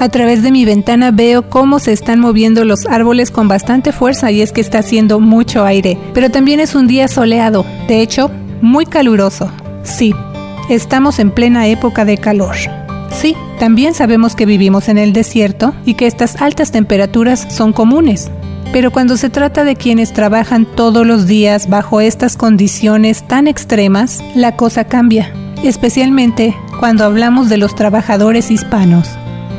A través de mi ventana veo cómo se están moviendo los árboles con bastante fuerza y es que está haciendo mucho aire. Pero también es un día soleado, de hecho, muy caluroso. Sí, estamos en plena época de calor. Sí, también sabemos que vivimos en el desierto y que estas altas temperaturas son comunes. Pero cuando se trata de quienes trabajan todos los días bajo estas condiciones tan extremas, la cosa cambia, especialmente cuando hablamos de los trabajadores hispanos.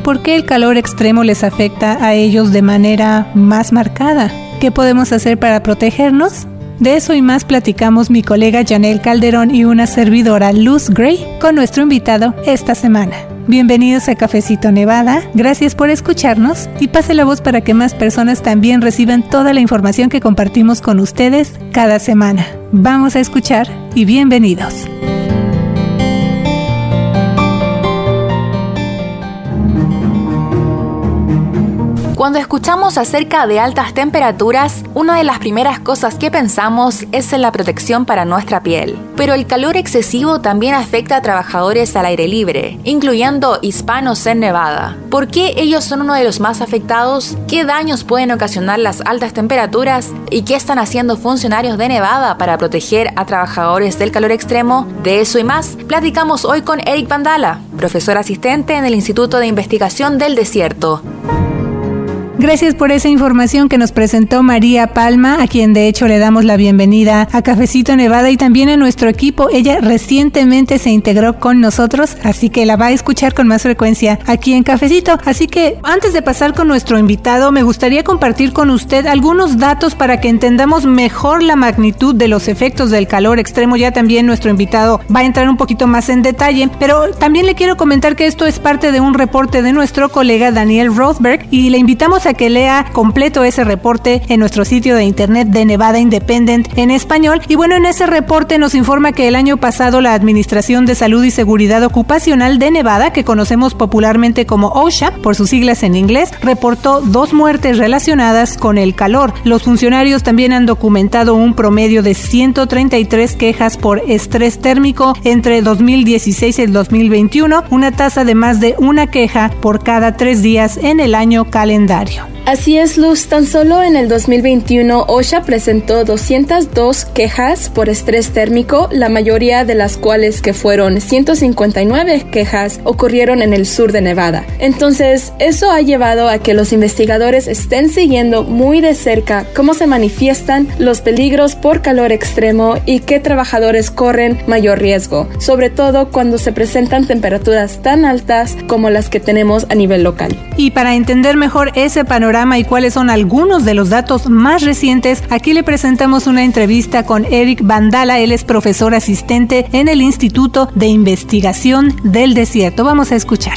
¿Por qué el calor extremo les afecta a ellos de manera más marcada? ¿Qué podemos hacer para protegernos? De eso y más platicamos mi colega Janelle Calderón y una servidora Luz Gray con nuestro invitado esta semana. Bienvenidos a Cafecito Nevada, gracias por escucharnos y pase la voz para que más personas también reciban toda la información que compartimos con ustedes cada semana. Vamos a escuchar y bienvenidos. Cuando escuchamos acerca de altas temperaturas, una de las primeras cosas que pensamos es en la protección para nuestra piel. Pero el calor excesivo también afecta a trabajadores al aire libre, incluyendo hispanos en Nevada. ¿Por qué ellos son uno de los más afectados? ¿Qué daños pueden ocasionar las altas temperaturas? ¿Y qué están haciendo funcionarios de Nevada para proteger a trabajadores del calor extremo? De eso y más, platicamos hoy con Eric Vandala, profesor asistente en el Instituto de Investigación del Desierto. Gracias por esa información que nos presentó María Palma, a quien de hecho le damos la bienvenida a Cafecito Nevada y también a nuestro equipo. Ella recientemente se integró con nosotros, así que la va a escuchar con más frecuencia aquí en Cafecito. Así que antes de pasar con nuestro invitado, me gustaría compartir con usted algunos datos para que entendamos mejor la magnitud de los efectos del calor extremo. Ya también nuestro invitado va a entrar un poquito más en detalle, pero también le quiero comentar que esto es parte de un reporte de nuestro colega Daniel Rothberg y le invitamos a que lea completo ese reporte en nuestro sitio de internet de Nevada Independent en español. Y bueno, en ese reporte nos informa que el año pasado la Administración de Salud y Seguridad Ocupacional de Nevada, que conocemos popularmente como OSHA por sus siglas en inglés, reportó dos muertes relacionadas con el calor. Los funcionarios también han documentado un promedio de 133 quejas por estrés térmico entre 2016 y el 2021, una tasa de más de una queja por cada tres días en el año calendario. William. Así es, Luz. Tan solo en el 2021, OSHA presentó 202 quejas por estrés térmico, la mayoría de las cuales que fueron 159 quejas ocurrieron en el sur de Nevada. Entonces, eso ha llevado a que los investigadores estén siguiendo muy de cerca cómo se manifiestan los peligros por calor extremo y qué trabajadores corren mayor riesgo, sobre todo cuando se presentan temperaturas tan altas como las que tenemos a nivel local. Y para entender mejor ese panorama, y cuáles son algunos de los datos más recientes, aquí le presentamos una entrevista con Eric Vandala. Él es profesor asistente en el Instituto de Investigación del Desierto. Vamos a escuchar.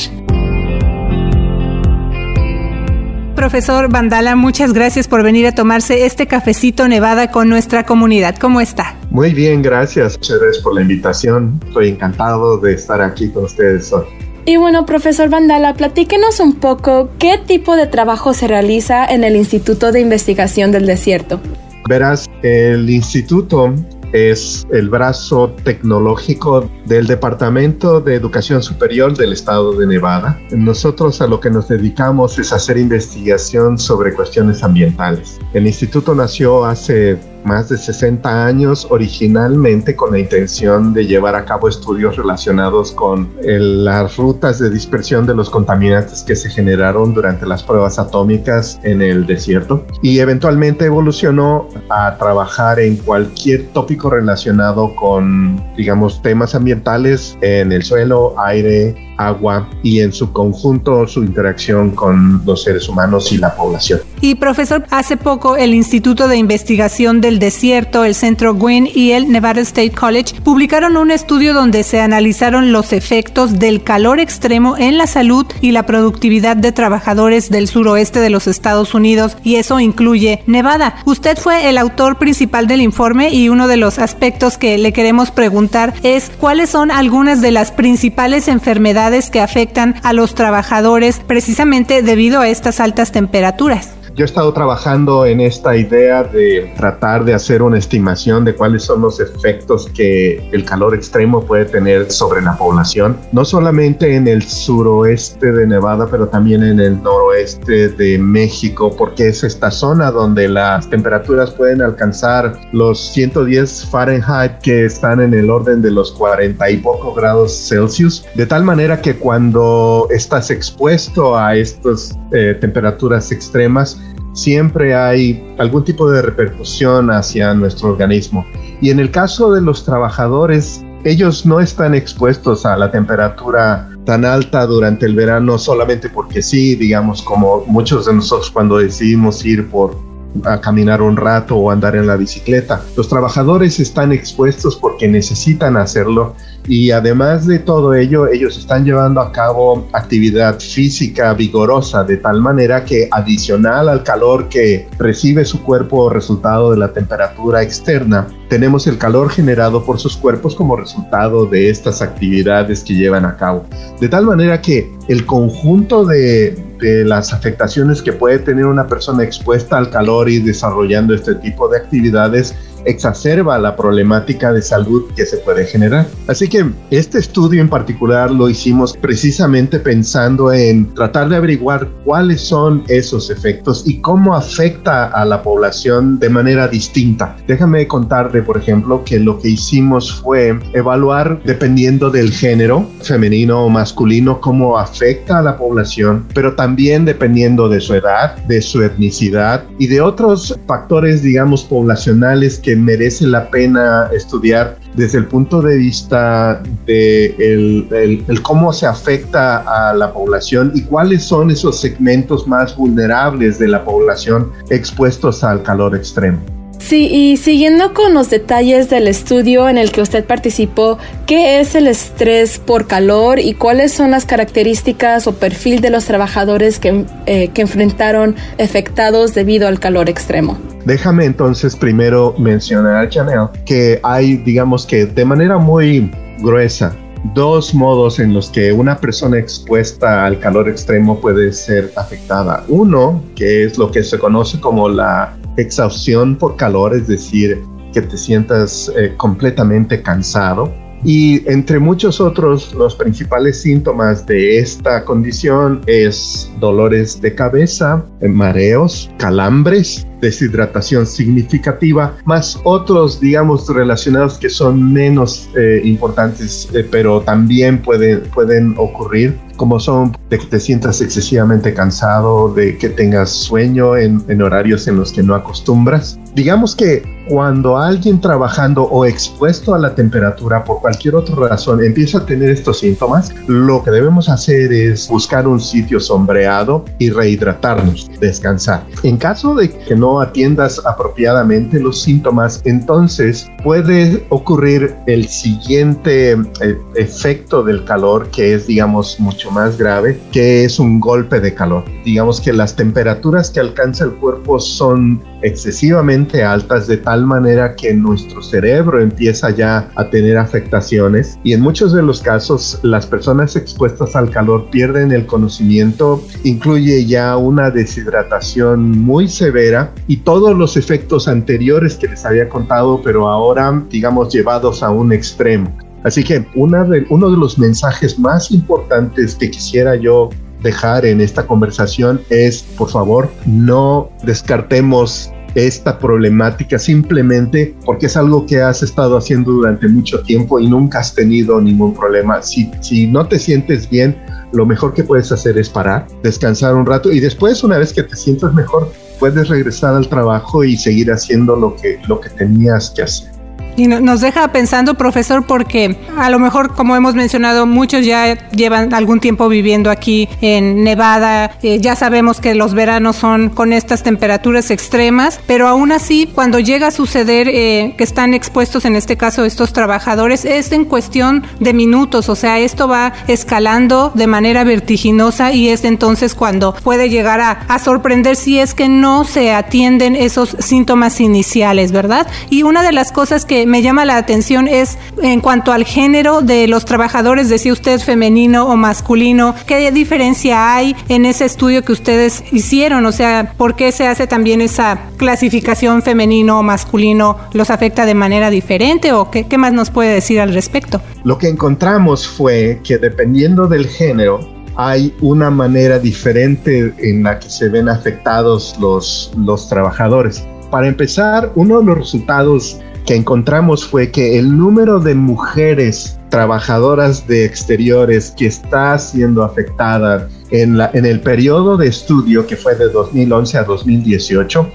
Profesor Vandala, muchas gracias por venir a tomarse este cafecito Nevada con nuestra comunidad. ¿Cómo está? Muy bien, gracias. Muchas gracias por la invitación. Estoy encantado de estar aquí con ustedes hoy. Y bueno, profesor Vandala, platíquenos un poco qué tipo de trabajo se realiza en el Instituto de Investigación del Desierto. Verás, el instituto es el brazo tecnológico del Departamento de Educación Superior del Estado de Nevada. Nosotros a lo que nos dedicamos es hacer investigación sobre cuestiones ambientales. El instituto nació hace más de 60 años originalmente con la intención de llevar a cabo estudios relacionados con las rutas de dispersión de los contaminantes que se generaron durante las pruebas atómicas en el desierto. Y eventualmente evolucionó a trabajar en cualquier tópico relacionado con digamos temas ambientales en el suelo, aire, agua y en su conjunto su interacción con los seres humanos y la población. Y profesor, hace poco el Instituto de Investigación del Desierto, el Centro Gwynn y el Nevada State College publicaron un estudio donde se analizaron los efectos del calor extremo en la salud y la productividad de trabajadores del suroeste de los Estados Unidos y eso incluye Nevada. Usted fue el autor principal del informe y uno de los aspectos que le queremos preguntar es cuáles son algunas de las principales enfermedades que afectan a los trabajadores precisamente debido a estas altas temperaturas. Yo he estado trabajando en esta idea de tratar de hacer una estimación de cuáles son los efectos que el calor extremo puede tener sobre la población, no solamente en el suroeste de Nevada, pero también en el noroeste de México, porque es esta zona donde las temperaturas pueden alcanzar los 110 Fahrenheit que están en el orden de los 40 y pocos grados Celsius, de tal manera que cuando estás expuesto a estas eh, temperaturas extremas, siempre hay algún tipo de repercusión hacia nuestro organismo. Y en el caso de los trabajadores, ellos no están expuestos a la temperatura tan alta durante el verano solamente porque sí, digamos, como muchos de nosotros cuando decidimos ir por a caminar un rato o andar en la bicicleta. Los trabajadores están expuestos porque necesitan hacerlo y además de todo ello, ellos están llevando a cabo actividad física vigorosa de tal manera que adicional al calor que recibe su cuerpo resultado de la temperatura externa, tenemos el calor generado por sus cuerpos como resultado de estas actividades que llevan a cabo. De tal manera que el conjunto de, de las afectaciones que puede tener una persona expuesta al calor y desarrollando este tipo de actividades exacerba la problemática de salud que se puede generar. Así que este estudio en particular lo hicimos precisamente pensando en tratar de averiguar cuáles son esos efectos y cómo afecta a la población de manera distinta. Déjame contarte, por ejemplo, que lo que hicimos fue evaluar, dependiendo del género, femenino o masculino, cómo afecta a la población, pero también dependiendo de su edad, de su etnicidad y de otros factores, digamos, poblacionales que merece la pena estudiar desde el punto de vista de cómo se afecta a la población y cuáles son esos segmentos más vulnerables de la población expuestos al calor extremo. Sí, y siguiendo con los detalles del estudio en el que usted participó, ¿qué es el estrés por calor y cuáles son las características o perfil de los trabajadores que, eh, que enfrentaron afectados debido al calor extremo? Déjame entonces primero mencionar, Chanel, que hay, digamos que de manera muy gruesa, dos modos en los que una persona expuesta al calor extremo puede ser afectada. Uno, que es lo que se conoce como la exhaustión por calor, es decir, que te sientas eh, completamente cansado. Y entre muchos otros, los principales síntomas de esta condición es dolores de cabeza, mareos, calambres, deshidratación significativa, más otros, digamos, relacionados que son menos eh, importantes, eh, pero también pueden, pueden ocurrir, como son de que te sientas excesivamente cansado, de que tengas sueño en, en horarios en los que no acostumbras. Digamos que cuando alguien trabajando o expuesto a la temperatura por cualquier otra razón empieza a tener estos síntomas, lo que debemos hacer es buscar un sitio sombreado y rehidratarnos, descansar. En caso de que no atiendas apropiadamente los síntomas, entonces puede ocurrir el siguiente eh, efecto del calor que es, digamos, mucho más grave, que es un golpe de calor. Digamos que las temperaturas que alcanza el cuerpo son excesivamente altas de tal manera que nuestro cerebro empieza ya a tener afectaciones y en muchos de los casos las personas expuestas al calor pierden el conocimiento, incluye ya una deshidratación muy severa y todos los efectos anteriores que les había contado pero ahora digamos llevados a un extremo. Así que una de, uno de los mensajes más importantes que quisiera yo dejar en esta conversación es, por favor, no descartemos esta problemática simplemente porque es algo que has estado haciendo durante mucho tiempo y nunca has tenido ningún problema. Si, si no te sientes bien, lo mejor que puedes hacer es parar, descansar un rato y después, una vez que te sientas mejor, puedes regresar al trabajo y seguir haciendo lo que, lo que tenías que hacer. Y nos deja pensando, profesor, porque a lo mejor, como hemos mencionado, muchos ya llevan algún tiempo viviendo aquí en Nevada. Eh, ya sabemos que los veranos son con estas temperaturas extremas, pero aún así, cuando llega a suceder eh, que están expuestos, en este caso, estos trabajadores, es en cuestión de minutos. O sea, esto va escalando de manera vertiginosa y es entonces cuando puede llegar a, a sorprender si es que no se atienden esos síntomas iniciales, ¿verdad? Y una de las cosas que me llama la atención es en cuanto al género de los trabajadores, decía usted femenino o masculino, ¿qué diferencia hay en ese estudio que ustedes hicieron? O sea, ¿por qué se hace también esa clasificación femenino o masculino? ¿Los afecta de manera diferente o qué, qué más nos puede decir al respecto? Lo que encontramos fue que dependiendo del género, hay una manera diferente en la que se ven afectados los, los trabajadores. Para empezar, uno de los resultados que encontramos fue que el número de mujeres trabajadoras de exteriores que está siendo afectada en, el periodo de estudio que fue de 2011 a 2018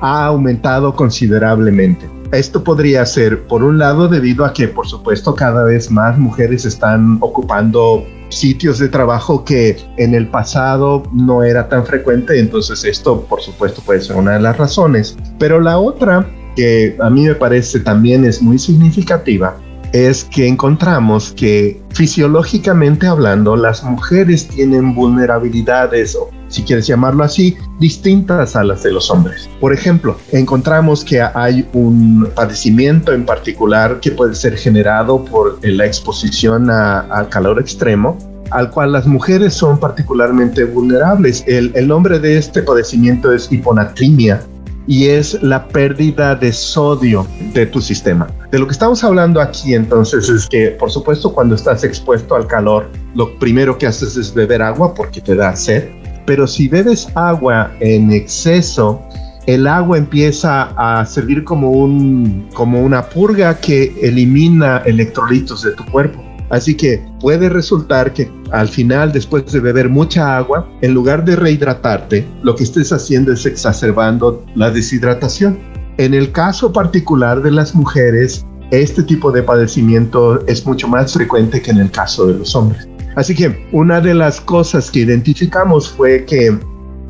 ha aumentado considerablemente. Esto podría ser, por un lado, debido a que, por supuesto, cada vez más mujeres están ocupando sitios de trabajo que en el pasado no era tan frecuente, entonces esto, por supuesto, puede ser una de las razones. Pero la otra que a mí me parece también es muy significativa es que encontramos que fisiológicamente hablando las mujeres tienen vulnerabilidades o si quieres llamarlo así, distintas a las de los hombres. Por ejemplo, encontramos que hay un padecimiento en particular que puede ser generado por la exposición al calor extremo al cual las mujeres son particularmente vulnerables. El, el nombre de este padecimiento es hiponatremia y es la pérdida de sodio de tu sistema. De lo que estamos hablando aquí entonces es que, por supuesto, cuando estás expuesto al calor, lo primero que haces es beber agua porque te da sed, pero si bebes agua en exceso, el agua empieza a servir como, un, como una purga que elimina electrolitos de tu cuerpo. Así que puede resultar que al final, después de beber mucha agua, en lugar de rehidratarte, lo que estés haciendo es exacerbando la deshidratación. En el caso particular de las mujeres, este tipo de padecimiento es mucho más frecuente que en el caso de los hombres. Así que una de las cosas que identificamos fue que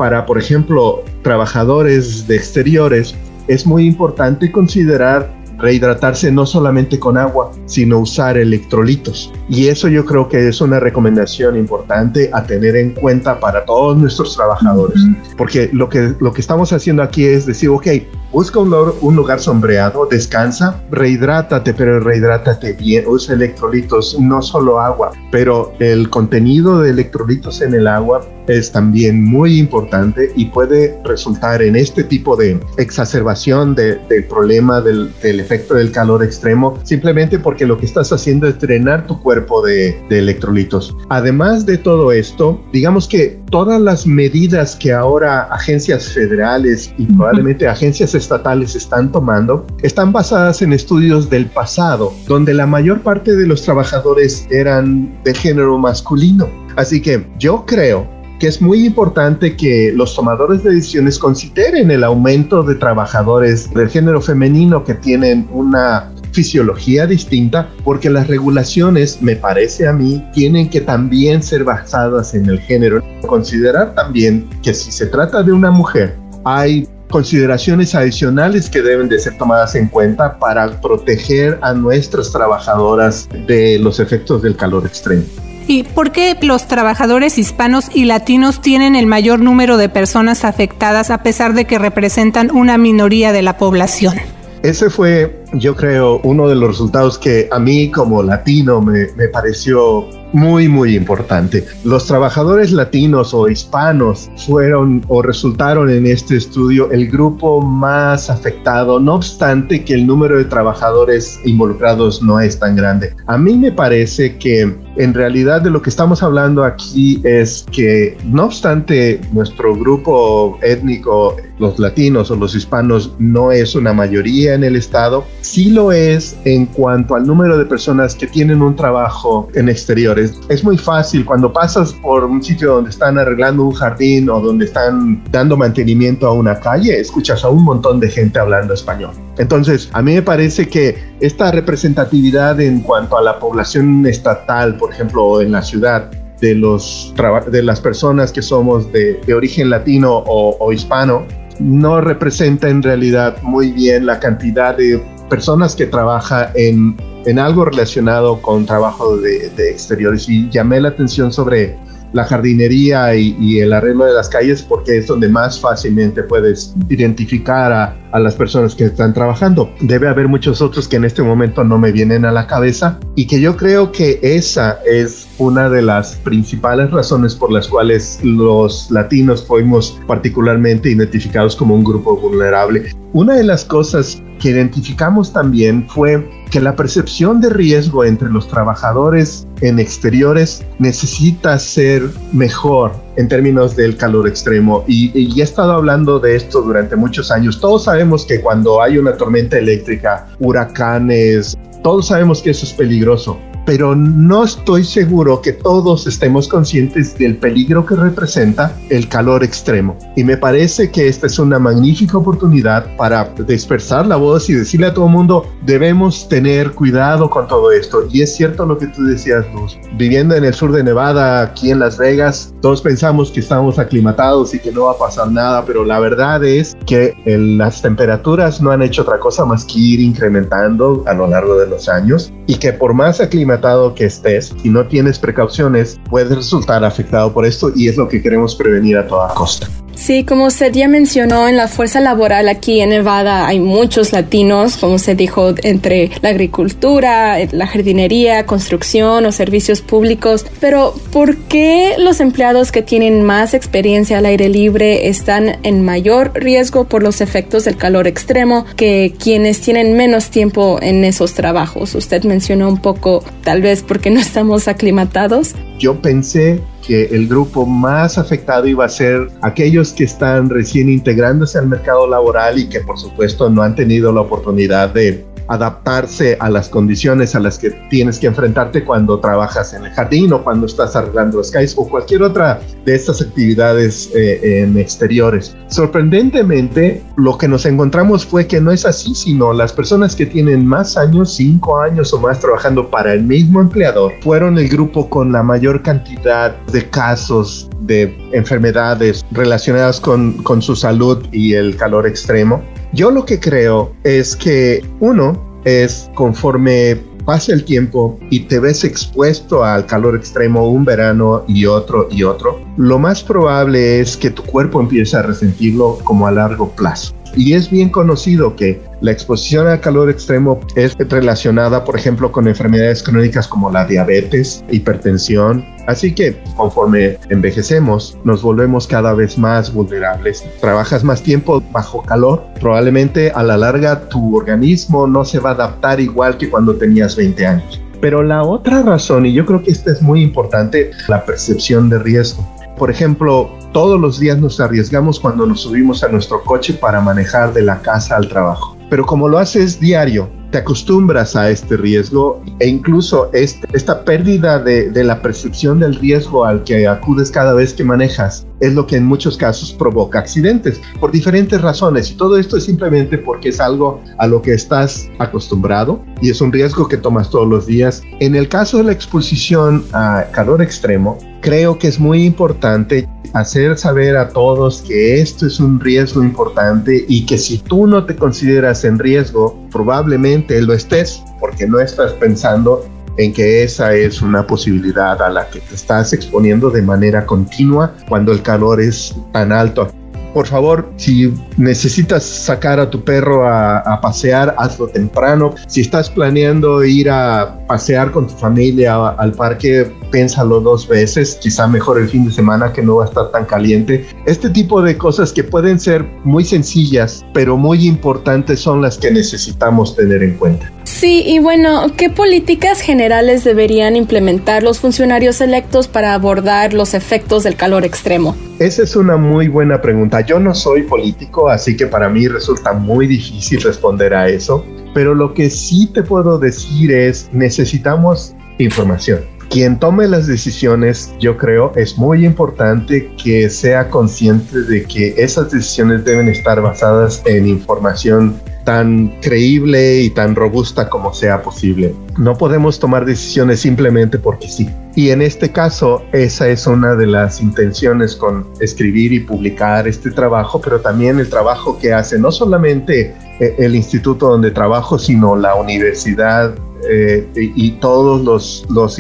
para, por ejemplo, trabajadores de exteriores, es muy importante considerar rehidratarse no solamente con agua, sino usar electrolitos. Y eso yo creo que es una recomendación importante a tener en cuenta para todos nuestros trabajadores, porque lo que, lo que estamos haciendo aquí es decir, ok, busca un, lugar sombreado, descansa, rehidrátate, pero rehidrátate bien, usa electrolitos, no solo agua, pero el contenido de electrolitos en el agua es también muy importante y puede resultar en este tipo de exacerbación del problema del, efecto del calor extremo, simplemente porque lo que estás haciendo es drenar tu cuerpo de, de electrolitos. Además de todo esto, digamos que todas las medidas que ahora agencias federales y probablemente agencias estatales están tomando están basadas en estudios del pasado, donde la mayor parte de los trabajadores eran de género masculino. Así que yo creo que es muy importante que los tomadores de decisiones consideren el aumento de trabajadores del género femenino que tienen una fisiología distinta, porque las regulaciones, me parece a mí, tienen que también ser basadas en el género. Considerar también que si se trata de una mujer, hay consideraciones adicionales que deben de ser tomadas en cuenta para proteger a nuestras trabajadoras de los efectos del calor extremo. ¿Y por qué los trabajadores hispanos y latinos tienen el mayor número de personas afectadas a pesar de que representan una minoría de la población? Ese fue, yo creo, uno de los resultados que a mí como latino me, pareció muy, muy importante. Los trabajadores latinos o hispanos fueron o resultaron en este estudio el grupo más afectado, no obstante que el número de trabajadores involucrados no es tan grande. A mí me parece que en realidad de lo que estamos hablando aquí es que no obstante nuestro grupo étnico los latinos o los hispanos no es una mayoría en el estado, sí lo es en cuanto al número de personas que tienen un trabajo en exteriores. Es muy fácil cuando pasas por un sitio donde están arreglando un jardín o donde están dando mantenimiento a una calle, escuchas a un montón de gente hablando español. Entonces, a mí me parece que esta representatividad en cuanto a la población estatal, por ejemplo, en la ciudad, de, los, de las personas que somos de, origen latino o, hispano, no representa en realidad muy bien la cantidad de personas que trabaja en, en algo relacionado con trabajo de, de, exteriores. Y llamé la atención sobre la jardinería y, el arreglo de las calles porque es donde más fácilmente puedes identificar a, a, las personas que están trabajando. Debe haber muchos otros que en este momento no me vienen a la cabeza y que yo creo que esa es una de las principales razones por las cuales los latinos fuimos particularmente identificados como un grupo vulnerable. Una de las cosas que identificamos también fue que la percepción de riesgo entre los trabajadores en exteriores necesita ser mejor en términos del calor extremo y, y, he estado hablando de esto durante muchos años. Todos sabemos que cuando hay una tormenta eléctrica, huracanes, todos sabemos que eso es peligroso, pero no estoy seguro que todos estemos conscientes del peligro que representa el calor extremo. Y me parece que esta es una magnífica oportunidad para dispersar la voz y decirle a todo el mundo, debemos tener cuidado con todo esto. Y es cierto lo que tú decías, Luz. Viviendo en el sur de Nevada, aquí en Las Vegas, todos pensamos que estamos aclimatados y que no va a pasar nada, pero la verdad es que las temperaturas no han hecho otra cosa más que ir incrementando a lo largo de los años y que por más aclimatados que estés, y no tienes precauciones, puedes resultar afectado por esto y es lo que queremos prevenir a toda costa. Sí, como usted ya mencionó, en la fuerza laboral aquí en Nevada hay muchos latinos, como se dijo, entre la agricultura, la jardinería, construcción o servicios públicos. Pero, ¿por qué los empleados que tienen más experiencia al aire libre están en mayor riesgo por los efectos del calor extremo que quienes tienen menos tiempo en esos trabajos? Usted mencionó un poco, tal vez porque no estamos aclimatados. Yo pensé el grupo más afectado iba a ser aquellos que están recién integrándose al mercado laboral y que por supuesto no han tenido la oportunidad de adaptarse a las condiciones a las que tienes que enfrentarte cuando trabajas en el jardín o cuando estás arreglando calles o cualquier otra de estas actividades eh, en exteriores. Sorprendentemente, lo que nos encontramos fue que no es así, sino las personas que tienen más años, cinco años o más trabajando para el mismo empleador, fueron el grupo con la mayor cantidad de casos de enfermedades relacionadas con, con su salud y el calor extremo. Yo lo que creo es que uno es conforme pasa el tiempo y te ves expuesto al calor extremo un verano y otro y otro, lo más probable es que tu cuerpo empiece a resentirlo como a largo plazo. Y es bien conocido que la exposición al calor extremo es relacionada, por ejemplo, con enfermedades crónicas como la diabetes, hipertensión. Así que conforme envejecemos, nos volvemos cada vez más vulnerables. Trabajas más tiempo bajo calor, probablemente a la larga tu organismo no se va a adaptar igual que cuando tenías 20 años. Pero la otra razón, y yo creo que esta es muy importante, la percepción de riesgo. Por ejemplo, todos los días nos arriesgamos cuando nos subimos a nuestro coche para manejar de la casa al trabajo. Pero como lo haces diario, te acostumbras a este riesgo e incluso este, esta pérdida de, de, la percepción del riesgo al que acudes cada vez que manejas es lo que en muchos casos provoca accidentes por diferentes razones y todo esto es simplemente porque es algo a lo que estás acostumbrado y es un riesgo que tomas todos los días. En el caso de la exposición a calor extremo, creo que es muy importante hacer saber a todos que esto es un riesgo importante y que si tú no te consideras en riesgo, probablemente lo estés porque no estás pensando en que esa es una posibilidad a la que te estás exponiendo de manera continua cuando el calor es tan alto por favor, si necesitas sacar a tu perro a, pasear, hazlo temprano. Si estás planeando ir a pasear con tu familia al parque, piénsalo dos veces. Quizá mejor el fin de semana que no va a estar tan caliente. Este tipo de cosas que pueden ser muy sencillas, pero muy importantes son las que necesitamos tener en cuenta. Sí, y bueno, ¿qué políticas generales deberían implementar los funcionarios electos para abordar los efectos del calor extremo? Esa es una muy buena pregunta. Yo no soy político, así que para mí resulta muy difícil responder a eso, pero lo que sí te puedo decir es necesitamos información quien tome las decisiones, yo creo, es muy importante que sea consciente de que esas decisiones deben estar basadas en información tan creíble y tan robusta como sea posible. No podemos tomar decisiones simplemente porque sí. Y en este caso, esa es una de las intenciones con escribir y publicar este trabajo, pero también el trabajo que hace no solamente eh, el instituto donde trabajo, sino la universidad eh, y todos los, los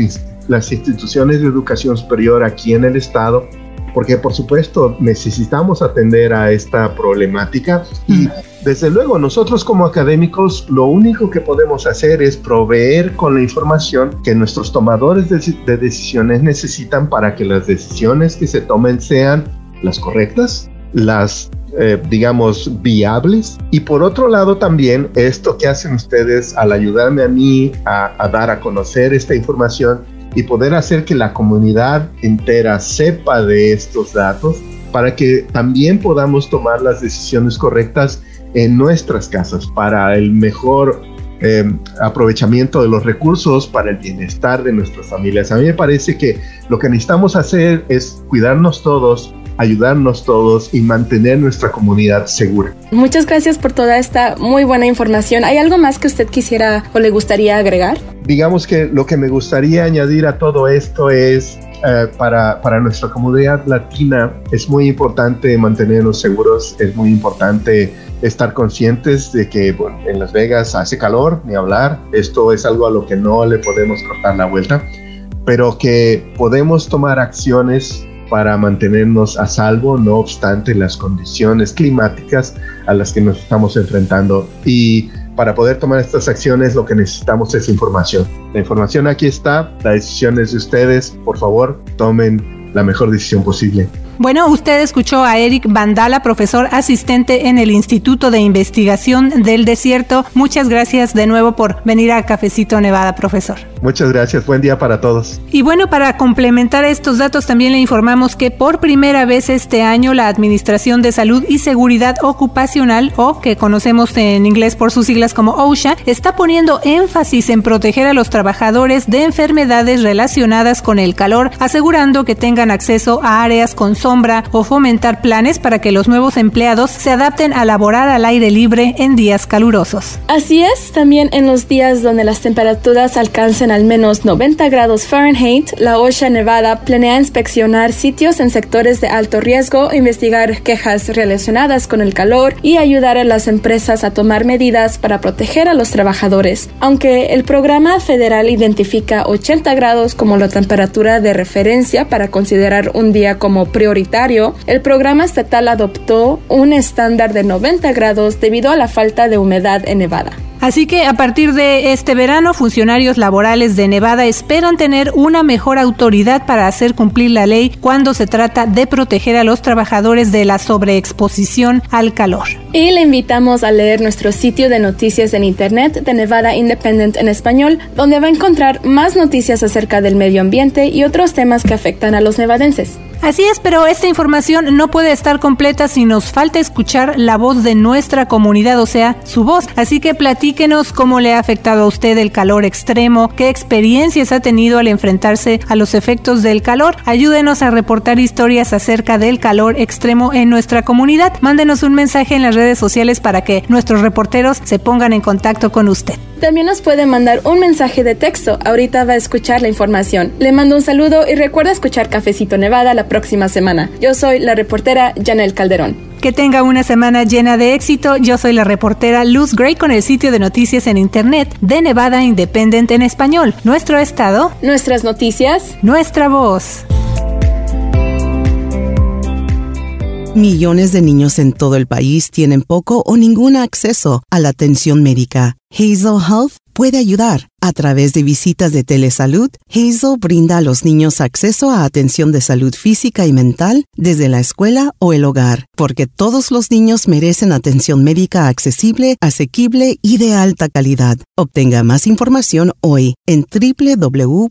las instituciones de educación superior aquí en el estado, porque por supuesto necesitamos atender a esta problemática y desde luego nosotros como académicos lo único que podemos hacer es proveer con la información que nuestros tomadores de, decisiones necesitan para que las decisiones que se tomen sean las correctas, las eh, digamos, viables. Y por otro lado también esto que hacen ustedes al ayudarme a mí a dar a conocer esta información y poder hacer que la comunidad entera sepa de estos datos para que también podamos tomar las decisiones correctas en nuestras casas para el mejor eh, aprovechamiento de los recursos, para el bienestar de nuestras familias. A mí me parece que lo que necesitamos hacer es cuidarnos todos, ayudarnos todos y mantener nuestra comunidad segura. Muchas gracias por toda esta muy buena información. ¿Hay algo más que usted quisiera o le gustaría agregar? Digamos que lo que me gustaría añadir a todo esto es eh, para, para, nuestra comunidad latina es muy importante mantenernos seguros, es muy importante estar conscientes de que en Las Vegas hace calor, ni hablar, esto es algo a lo que no le podemos cortar la vuelta, pero que podemos tomar acciones para mantenernos a salvo, no obstante las condiciones climáticas a las que nos estamos enfrentando. Y para poder tomar estas acciones lo que necesitamos es información. La información aquí está, la decisión es de ustedes. Por favor, tomen la mejor decisión posible. Bueno, usted escuchó a Eric Vandala, profesor asistente en el Instituto de Investigación del Desierto. Muchas gracias de nuevo por venir a Cafecito Nevada, profesor. Muchas gracias, buen día para todos. Y bueno, para complementar estos datos también le informamos que por primera vez este año la Administración de Salud y Seguridad Ocupacional, o que conocemos en inglés por sus siglas como OSHA, está poniendo énfasis en proteger a los trabajadores de enfermedades relacionadas con el calor, asegurando que tengan acceso a áreas con o fomentar planes para que los nuevos empleados se adapten a laborar al aire libre en días calurosos. Así es, también en los días donde las temperaturas alcancen al menos 90 grados Fahrenheit, la OSHA Nevada planea inspeccionar sitios en sectores de alto riesgo, investigar quejas relacionadas con el calor y ayudar a las empresas a tomar medidas para proteger a los trabajadores. Aunque el programa federal identifica 80 grados como la temperatura de referencia para considerar un día como prioritario, el programa estatal adoptó un estándar de 90 grados debido a la falta de humedad en Nevada. Así que a partir de este verano, funcionarios laborales de Nevada esperan tener una mejor autoridad para hacer cumplir la ley cuando se trata de proteger a los trabajadores de la sobreexposición al calor. Y le invitamos a leer nuestro sitio de noticias en Internet de Nevada Independent en español, donde va a encontrar más noticias acerca del medio ambiente y otros temas que afectan a los nevadenses. Así es, pero esta información no puede estar completa si nos falta escuchar la voz de nuestra comunidad, o sea, su voz. Así que platíquenos cómo le ha afectado a usted el calor extremo, qué experiencias ha tenido al enfrentarse a los efectos del calor. Ayúdenos a reportar historias acerca del calor extremo en nuestra comunidad. Mándenos un mensaje en las redes sociales para que nuestros reporteros se pongan en contacto con usted. También nos puede mandar un mensaje de texto. Ahorita va a escuchar la información. Le mando un saludo y recuerda escuchar Cafecito Nevada la próxima semana. Yo soy la reportera Janel Calderón. Que tenga una semana llena de éxito. Yo soy la reportera Luz Gray con el sitio de noticias en Internet de Nevada Independent en español. Nuestro estado. Nuestras noticias. Nuestra voz. Millones de niños en todo el país tienen poco o ningún acceso a la atención médica. Hazel Health puede ayudar. A través de visitas de telesalud, Hazel brinda a los niños acceso a atención de salud física y mental desde la escuela o el hogar, porque todos los niños merecen atención médica accesible, asequible y de alta calidad. Obtenga más información hoy en www.hazel.co.